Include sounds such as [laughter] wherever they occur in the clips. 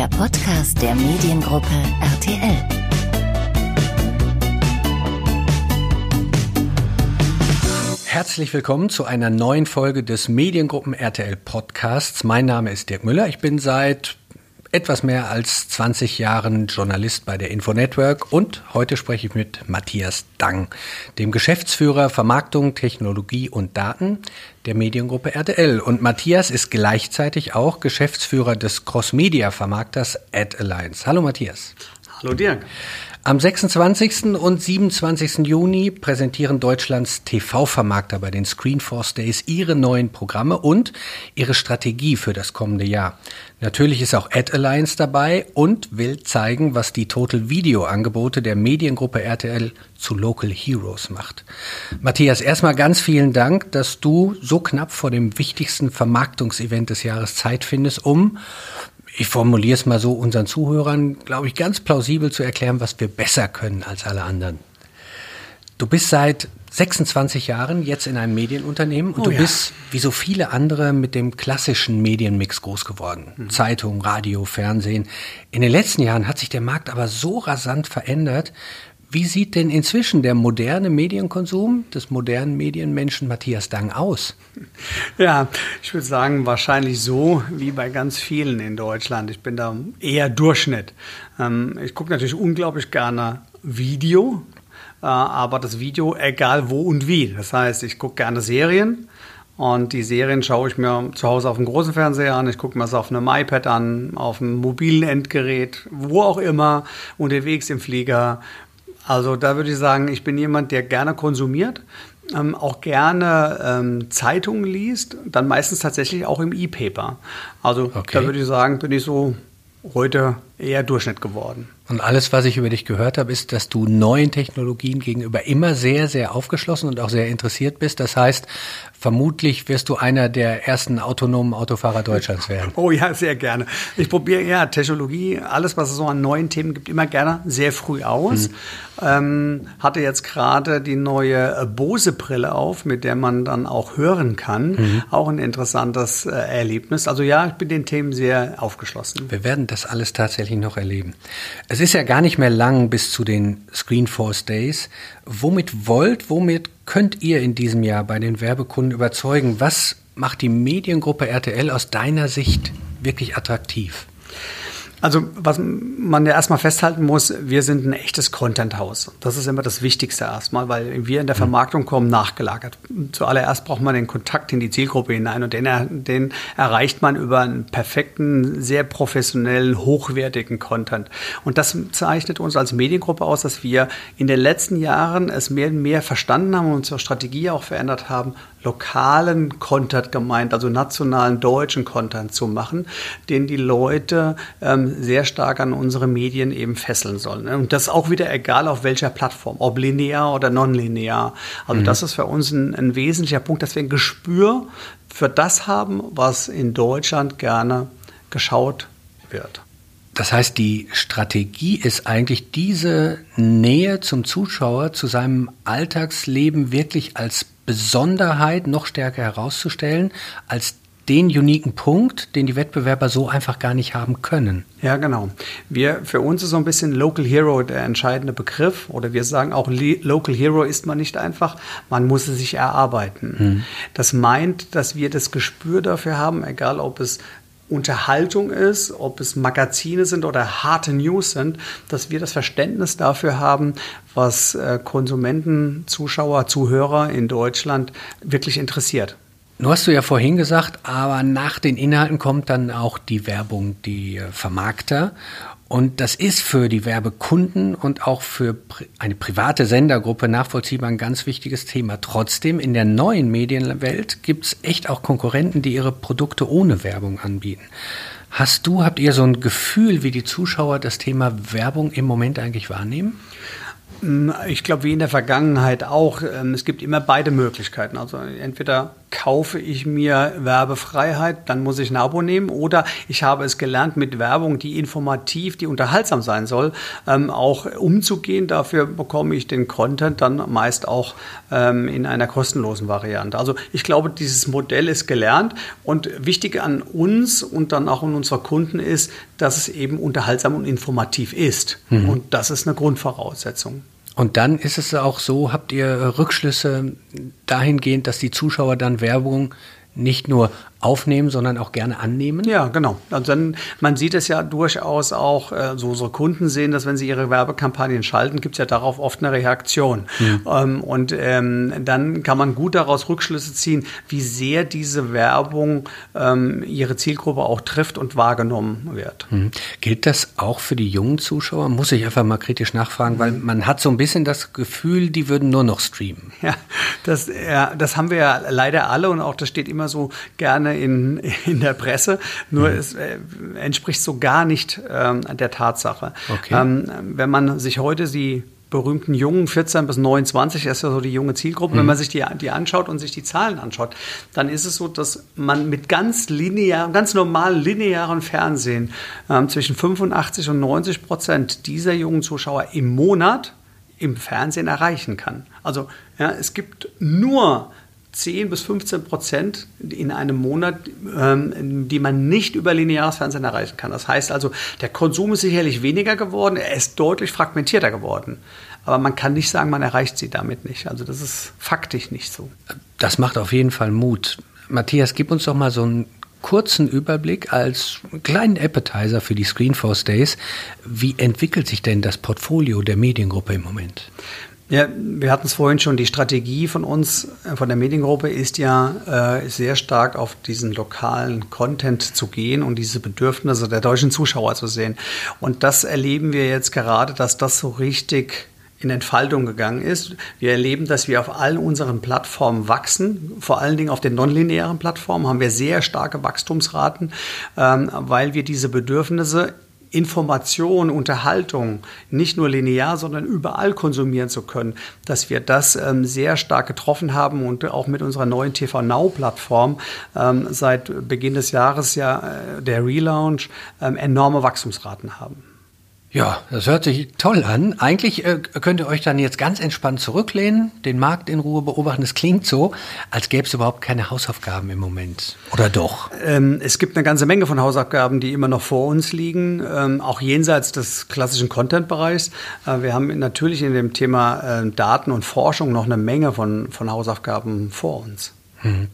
der Podcast der Mediengruppe RTL. Herzlich willkommen zu einer neuen Folge des Mediengruppen RTL Podcasts. Mein Name ist Dirk Müller. Ich bin seit etwas mehr als 20 Jahren Journalist bei der Info Network und heute spreche ich mit Matthias Dang, dem Geschäftsführer Vermarktung, Technologie und Daten der Mediengruppe RTL. Und Matthias ist gleichzeitig auch Geschäftsführer des Cross-Media-Vermarkters Ad Alliance. Hallo Matthias. Hallo Dirk. Am 26. und 27. Juni präsentieren Deutschlands TV-Vermarkter bei den Screenforce Days ihre neuen Programme und ihre Strategie für das kommende Jahr. Natürlich ist auch Ad Alliance dabei und will zeigen, was die Total Video Angebote der Mediengruppe RTL zu Local Heroes macht. Matthias, erstmal ganz vielen Dank, dass du so knapp vor dem wichtigsten Vermarktungsevent des Jahres Zeit findest, um ich formuliere es mal so, unseren Zuhörern, glaube ich, ganz plausibel zu erklären, was wir besser können als alle anderen. Du bist seit 26 Jahren jetzt in einem Medienunternehmen und oh, du ja. bist, wie so viele andere, mit dem klassischen Medienmix groß geworden. Mhm. Zeitung, Radio, Fernsehen. In den letzten Jahren hat sich der Markt aber so rasant verändert. Wie sieht denn inzwischen der moderne Medienkonsum des modernen Medienmenschen Matthias Dang aus? Ja, ich würde sagen, wahrscheinlich so wie bei ganz vielen in Deutschland. Ich bin da eher Durchschnitt. Ähm, ich gucke natürlich unglaublich gerne Video, äh, aber das Video egal wo und wie. Das heißt, ich gucke gerne Serien. Und die Serien schaue ich mir zu Hause auf dem großen Fernseher an, ich gucke mir das auf einem iPad an, auf einem mobilen Endgerät, wo auch immer, unterwegs im Flieger. Also da würde ich sagen, ich bin jemand, der gerne konsumiert, ähm, auch gerne ähm, Zeitungen liest, dann meistens tatsächlich auch im E-Paper. Also okay. da würde ich sagen, bin ich so heute eher Durchschnitt geworden. Und alles, was ich über dich gehört habe, ist, dass du neuen Technologien gegenüber immer sehr, sehr aufgeschlossen und auch sehr interessiert bist. Das heißt, vermutlich wirst du einer der ersten autonomen Autofahrer Deutschlands werden. Oh ja, sehr gerne. Ich probiere ja Technologie, alles, was es so an neuen Themen gibt, immer gerne sehr früh aus. Mhm. Ähm, hatte jetzt gerade die neue Bose-Brille auf, mit der man dann auch hören kann. Mhm. Auch ein interessantes äh, Erlebnis. Also ja, ich bin den Themen sehr aufgeschlossen. Wir werden das alles tatsächlich noch erleben. Es ist ja gar nicht mehr lang bis zu den Screenforce Days. Womit wollt, womit könnt ihr in diesem Jahr bei den Werbekunden überzeugen? Was macht die Mediengruppe RTL aus deiner Sicht wirklich attraktiv? Also was man ja erstmal festhalten muss, wir sind ein echtes Content-Haus. Das ist immer das Wichtigste erstmal, weil wir in der mhm. Vermarktung kommen nachgelagert. Zuallererst braucht man den Kontakt in die Zielgruppe hinein und den, den erreicht man über einen perfekten, sehr professionellen, hochwertigen Content. Und das zeichnet uns als Mediengruppe aus, dass wir in den letzten Jahren es mehr und mehr verstanden haben und unsere Strategie auch verändert haben, lokalen Content gemeint, also nationalen deutschen Content zu machen, den die Leute ähm, sehr stark an unsere Medien eben fesseln sollen. Und das auch wieder egal auf welcher Plattform, ob linear oder nonlinear. Also mhm. das ist für uns ein, ein wesentlicher Punkt, dass wir ein Gespür für das haben, was in Deutschland gerne geschaut wird. Das heißt, die Strategie ist eigentlich diese Nähe zum Zuschauer, zu seinem Alltagsleben wirklich als Besonderheit noch stärker herauszustellen, als den uniken Punkt, den die Wettbewerber so einfach gar nicht haben können. Ja, genau. Wir, für uns ist so ein bisschen Local Hero der entscheidende Begriff. Oder wir sagen auch, Local Hero ist man nicht einfach, man muss es sich erarbeiten. Hm. Das meint, dass wir das Gespür dafür haben, egal ob es Unterhaltung ist, ob es Magazine sind oder harte News sind, dass wir das Verständnis dafür haben, was äh, Konsumenten, Zuschauer, Zuhörer in Deutschland wirklich interessiert. Du hast du ja vorhin gesagt, aber nach den Inhalten kommt dann auch die Werbung, die äh, Vermarkter. Und das ist für die Werbekunden und auch für eine private Sendergruppe nachvollziehbar ein ganz wichtiges Thema. Trotzdem, in der neuen Medienwelt gibt es echt auch Konkurrenten, die ihre Produkte ohne Werbung anbieten. Hast du, habt ihr so ein Gefühl, wie die Zuschauer das Thema Werbung im Moment eigentlich wahrnehmen? Ich glaube, wie in der Vergangenheit auch. Ähm, es gibt immer beide Möglichkeiten. Also entweder kaufe ich mir Werbefreiheit, dann muss ich ein Abo nehmen. Oder ich habe es gelernt, mit Werbung, die informativ, die unterhaltsam sein soll, ähm, auch umzugehen. Dafür bekomme ich den Content dann meist auch ähm, in einer kostenlosen Variante. Also ich glaube, dieses Modell ist gelernt. Und wichtig an uns und dann auch an unsere Kunden ist, dass es eben unterhaltsam und informativ ist. Mhm. Und das ist eine Grundvoraussetzung. Und dann ist es auch so, habt ihr Rückschlüsse dahingehend, dass die Zuschauer dann Werbung nicht nur aufnehmen, sondern auch gerne annehmen? Ja, genau. Also dann, man sieht es ja durchaus auch, äh, so unsere Kunden sehen, dass wenn sie ihre Werbekampagnen schalten, gibt es ja darauf oft eine Reaktion. Mhm. Ähm, und ähm, dann kann man gut daraus Rückschlüsse ziehen, wie sehr diese Werbung ähm, ihre Zielgruppe auch trifft und wahrgenommen wird. Mhm. Gilt das auch für die jungen Zuschauer? Muss ich einfach mal kritisch nachfragen, weil man hat so ein bisschen das Gefühl, die würden nur noch streamen. Ja, das, ja, das haben wir ja leider alle und auch das steht immer so gerne gerne in, in der Presse, nur mhm. es äh, entspricht so gar nicht ähm, der Tatsache. Okay. Ähm, wenn man sich heute die berühmten Jungen, 14 bis 29, das ist ja so die junge Zielgruppe. Mhm. Wenn man sich die, die anschaut und sich die Zahlen anschaut, dann ist es so, dass man mit ganz linear, ganz normalen linearen Fernsehen ähm, zwischen 85 und 90 Prozent dieser jungen Zuschauer im Monat im Fernsehen erreichen kann. Also ja, es gibt nur 10 bis 15 Prozent in einem Monat, ähm, die man nicht über lineares Fernsehen erreichen kann. Das heißt also, der Konsum ist sicherlich weniger geworden, er ist deutlich fragmentierter geworden. Aber man kann nicht sagen, man erreicht sie damit nicht. Also das ist faktisch nicht so. Das macht auf jeden Fall Mut. Matthias, gib uns doch mal so einen kurzen Überblick als kleinen Appetizer für die Screenforce Days. Wie entwickelt sich denn das Portfolio der Mediengruppe im Moment? Ja, wir hatten es vorhin schon, die Strategie von uns, äh, von der Mediengruppe ist ja äh, sehr stark auf diesen lokalen Content zu gehen und diese Bedürfnisse der deutschen Zuschauer zu sehen. Und das erleben wir jetzt gerade, dass das so richtig in Entfaltung gegangen ist. Wir erleben, dass wir auf allen unseren Plattformen wachsen. Vor allen Dingen auf den nonlinearen Plattformen haben wir sehr starke Wachstumsraten, ähm, weil wir diese Bedürfnisse Information, Unterhaltung nicht nur linear, sondern überall konsumieren zu können, dass wir das ähm, sehr stark getroffen haben und auch mit unserer neuen TV Now Plattform ähm, seit Beginn des Jahres ja äh, der Relaunch ähm, enorme Wachstumsraten haben. Ja, das hört sich toll an. Eigentlich äh, könnt ihr euch dann jetzt ganz entspannt zurücklehnen, den Markt in Ruhe beobachten. Es klingt so, als gäbe es überhaupt keine Hausaufgaben im Moment. Oder doch? Ähm, es gibt eine ganze Menge von Hausaufgaben, die immer noch vor uns liegen, ähm, auch jenseits des klassischen Content-Bereichs. Äh, wir haben natürlich in dem Thema äh, Daten und Forschung noch eine Menge von, von Hausaufgaben vor uns. Hm.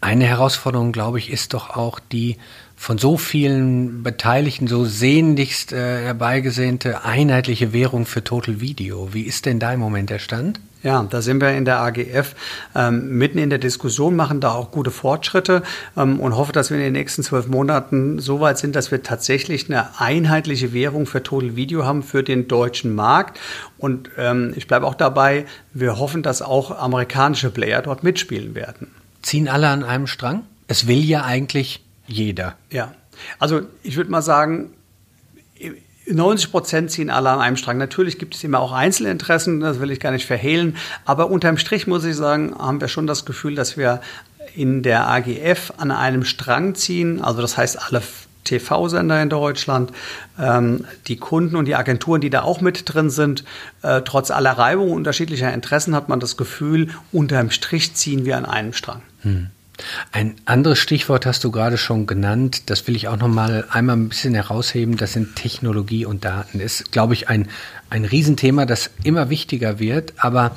Eine Herausforderung, glaube ich, ist doch auch die von so vielen Beteiligten so sehnlichst äh, herbeigesehnte einheitliche Währung für Total Video. Wie ist denn da im Moment der Stand? Ja, da sind wir in der AGF ähm, mitten in der Diskussion, machen da auch gute Fortschritte ähm, und hoffe, dass wir in den nächsten zwölf Monaten so weit sind, dass wir tatsächlich eine einheitliche Währung für Total Video haben für den deutschen Markt. Und ähm, ich bleibe auch dabei, wir hoffen, dass auch amerikanische Player dort mitspielen werden. Ziehen alle an einem Strang? Es will ja eigentlich jeder. Ja, also ich würde mal sagen, 90 Prozent ziehen alle an einem Strang. Natürlich gibt es immer auch Einzelinteressen, das will ich gar nicht verhehlen. Aber unterm Strich muss ich sagen, haben wir schon das Gefühl, dass wir in der AGF an einem Strang ziehen. Also das heißt, alle TV-Sender in Deutschland, ähm, die Kunden und die Agenturen, die da auch mit drin sind, äh, trotz aller Reibung unterschiedlicher Interessen hat man das Gefühl, unterm Strich ziehen wir an einem Strang. Hm. Ein anderes Stichwort hast du gerade schon genannt, das will ich auch noch mal einmal ein bisschen herausheben, das sind Technologie und Daten. Ist, glaube ich, ein, ein Riesenthema, das immer wichtiger wird. Aber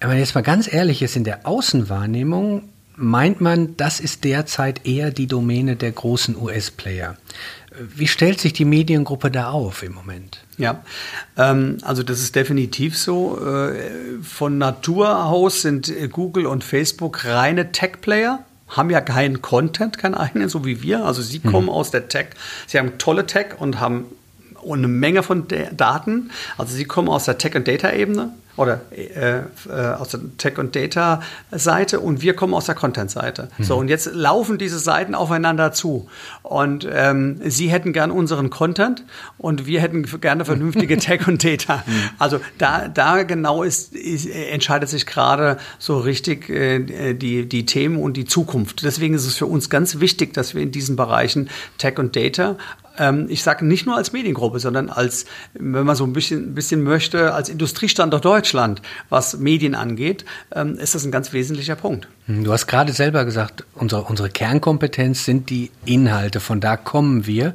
wenn man jetzt mal ganz ehrlich ist, in der Außenwahrnehmung meint man, das ist derzeit eher die Domäne der großen US-Player. Wie stellt sich die Mediengruppe da auf im Moment? Ja, ähm, also das ist definitiv so. Äh, von Natur aus sind Google und Facebook reine Tech-Player haben ja keinen Content, keinen eigenen, so wie wir. Also sie kommen mhm. aus der Tech, sie haben tolle Tech und haben eine Menge von Daten. Also sie kommen aus der Tech- und Data-Ebene oder äh, äh, aus der Tech- und Data-Seite und wir kommen aus der Content-Seite. Mhm. So, und jetzt laufen diese Seiten aufeinander zu. Und ähm, Sie hätten gern unseren Content und wir hätten gerne vernünftige [laughs] Tech und Data. Mhm. Also da, da genau ist, ist, entscheidet sich gerade so richtig äh, die, die Themen und die Zukunft. Deswegen ist es für uns ganz wichtig, dass wir in diesen Bereichen Tech und Data ähm, ich sage nicht nur als Mediengruppe, sondern als, wenn man so ein bisschen, bisschen möchte, als Industriestandort Deutschland, was Medien angeht, ähm, ist das ein ganz wesentlicher Punkt. Hm, du hast gerade selber gesagt, unsere, unsere Kernkompetenz sind die Inhalte, von da kommen wir.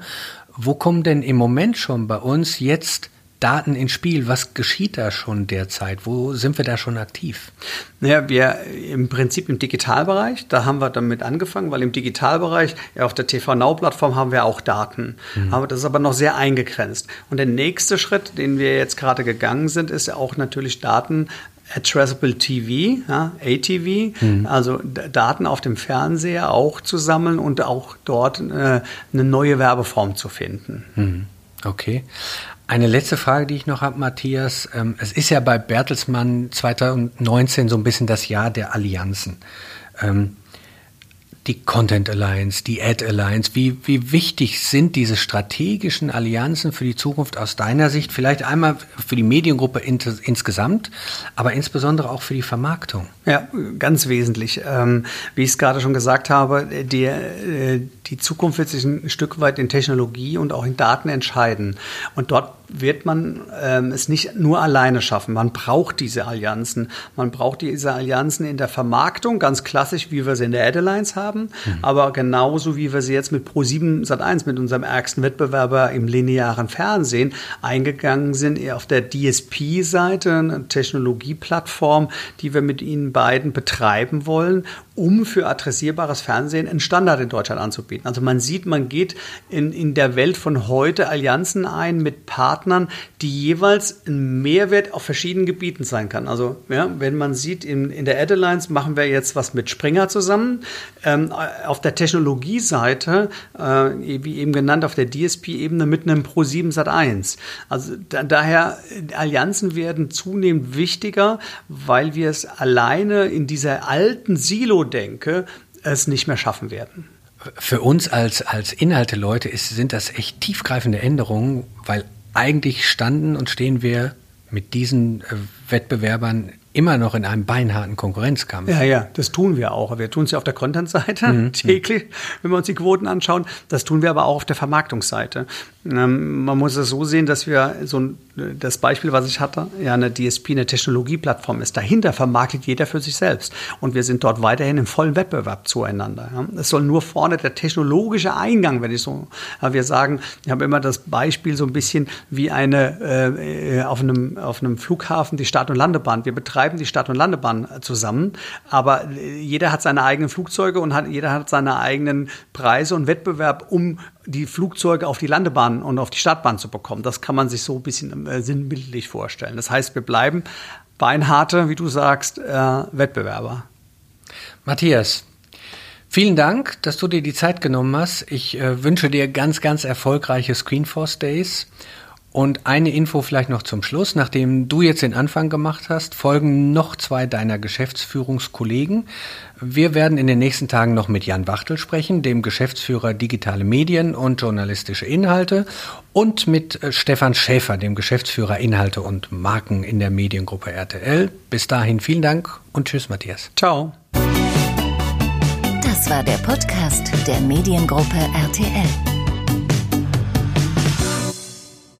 Wo kommen denn im Moment schon bei uns jetzt Daten ins Spiel? Was geschieht da schon derzeit? Wo sind wir da schon aktiv? Naja, wir im Prinzip im Digitalbereich, da haben wir damit angefangen, weil im Digitalbereich, ja, auf der TV Now-Plattform haben wir auch Daten. Mhm. Aber das ist aber noch sehr eingegrenzt. Und der nächste Schritt, den wir jetzt gerade gegangen sind, ist auch natürlich Daten Addressable TV, ja, ATV, mhm. also Daten auf dem Fernseher auch zu sammeln und auch dort äh, eine neue Werbeform zu finden. Mhm. Okay. Eine letzte Frage, die ich noch habe, Matthias. Ähm, es ist ja bei Bertelsmann 2019 so ein bisschen das Jahr der Allianzen. Ähm, die Content Alliance, die Ad Alliance. Wie, wie wichtig sind diese strategischen Allianzen für die Zukunft aus deiner Sicht? Vielleicht einmal für die Mediengruppe ins, insgesamt, aber insbesondere auch für die Vermarktung. Ja, ganz wesentlich. Ähm, wie ich es gerade schon gesagt habe, die, äh, die Zukunft wird sich ein Stück weit in Technologie und auch in Daten entscheiden. Und dort wird man ähm, es nicht nur alleine schaffen. Man braucht diese Allianzen. Man braucht diese Allianzen in der Vermarktung, ganz klassisch, wie wir sie in der Ad Alliance haben, mhm. aber genauso wie wir sie jetzt mit Pro7 Sat1, mit unserem ärgsten Wettbewerber im linearen Fernsehen, eingegangen sind auf der DSP-Seite, eine Technologieplattform, die wir mit ihnen beiden betreiben wollen, um für adressierbares Fernsehen einen Standard in Deutschland anzubieten. Also man sieht, man geht in, in der Welt von heute Allianzen ein mit Partnern, die jeweils ein Mehrwert auf verschiedenen Gebieten sein kann. Also ja, wenn man sieht, in, in der Ad Alliance machen wir jetzt was mit Springer zusammen. Ähm, auf der Technologieseite, äh, wie eben genannt, auf der DSP-Ebene mit einem Pro7 Sat1. Also da, daher, Allianzen werden zunehmend wichtiger, weil wir es alleine in dieser alten Silo-Denke es nicht mehr schaffen werden. Für uns als, als Inhalte-Leute sind das echt tiefgreifende Änderungen, weil eigentlich standen und stehen wir mit diesen äh, Wettbewerbern immer noch in einem beinharten Konkurrenzkampf. Ja, ja, das tun wir auch. Wir tun es ja auf der Content-Seite mhm. [laughs] täglich, wenn wir uns die Quoten anschauen. Das tun wir aber auch auf der Vermarktungsseite. Ähm, man muss es so sehen, dass wir so ein, das Beispiel, was ich hatte, ja eine DSP, eine Technologieplattform ist. Dahinter vermarktet jeder für sich selbst. Und wir sind dort weiterhin im vollen Wettbewerb zueinander. Ja. Es soll nur vorne der technologische Eingang, wenn ich so, wir sagen, ich habe immer das Beispiel so ein bisschen wie eine äh, auf, einem, auf einem Flughafen die Start- und Landebahn. Wir betreiben die Start- und Landebahn zusammen, aber jeder hat seine eigenen Flugzeuge und hat, jeder hat seine eigenen Preise und Wettbewerb, um die Flugzeuge auf die Landebahn und auf die Startbahn zu bekommen. Das kann man sich so ein bisschen äh, sinnbildlich vorstellen. Das heißt, wir bleiben beinharte, wie du sagst, äh, Wettbewerber. Matthias, vielen Dank, dass du dir die Zeit genommen hast. Ich äh, wünsche dir ganz, ganz erfolgreiche Screenforce Days und eine Info vielleicht noch zum Schluss. Nachdem du jetzt den Anfang gemacht hast, folgen noch zwei deiner Geschäftsführungskollegen. Wir werden in den nächsten Tagen noch mit Jan Wachtel sprechen, dem Geschäftsführer Digitale Medien und journalistische Inhalte, und mit äh, Stefan Schäfer, dem Geschäftsführer Inhalte und Marken in der Mediengruppe RTL. Bis dahin vielen Dank und tschüss, Matthias. Ciao. Das war der Podcast der Mediengruppe RTL.